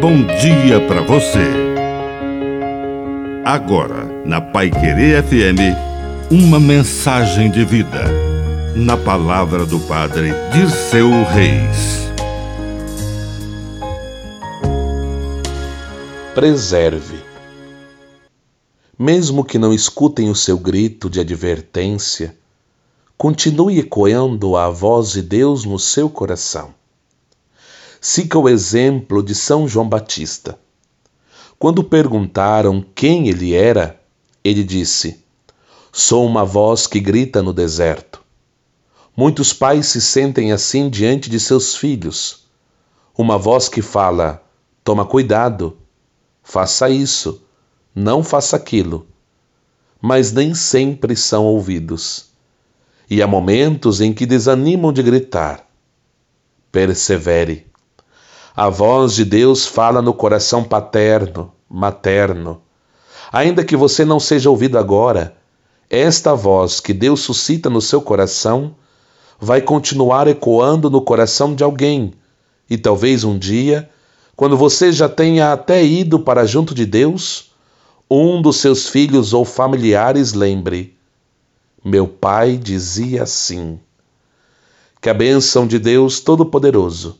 bom dia para você. Agora, na Pai Querer FM, uma mensagem de vida. Na palavra do Padre Dirceu Reis. Preserve. Mesmo que não escutem o seu grito de advertência, continue ecoando a voz de Deus no seu coração siga o exemplo de São João Batista. Quando perguntaram quem ele era, ele disse: Sou uma voz que grita no deserto. Muitos pais se sentem assim diante de seus filhos. Uma voz que fala: Toma cuidado, faça isso, não faça aquilo. Mas nem sempre são ouvidos. E há momentos em que desanimam de gritar. Persevere a voz de Deus fala no coração paterno, materno. Ainda que você não seja ouvido agora, esta voz que Deus suscita no seu coração vai continuar ecoando no coração de alguém, e talvez um dia, quando você já tenha até ido para junto de Deus, um dos seus filhos ou familiares lembre: Meu pai dizia assim. Que a bênção de Deus Todo-Poderoso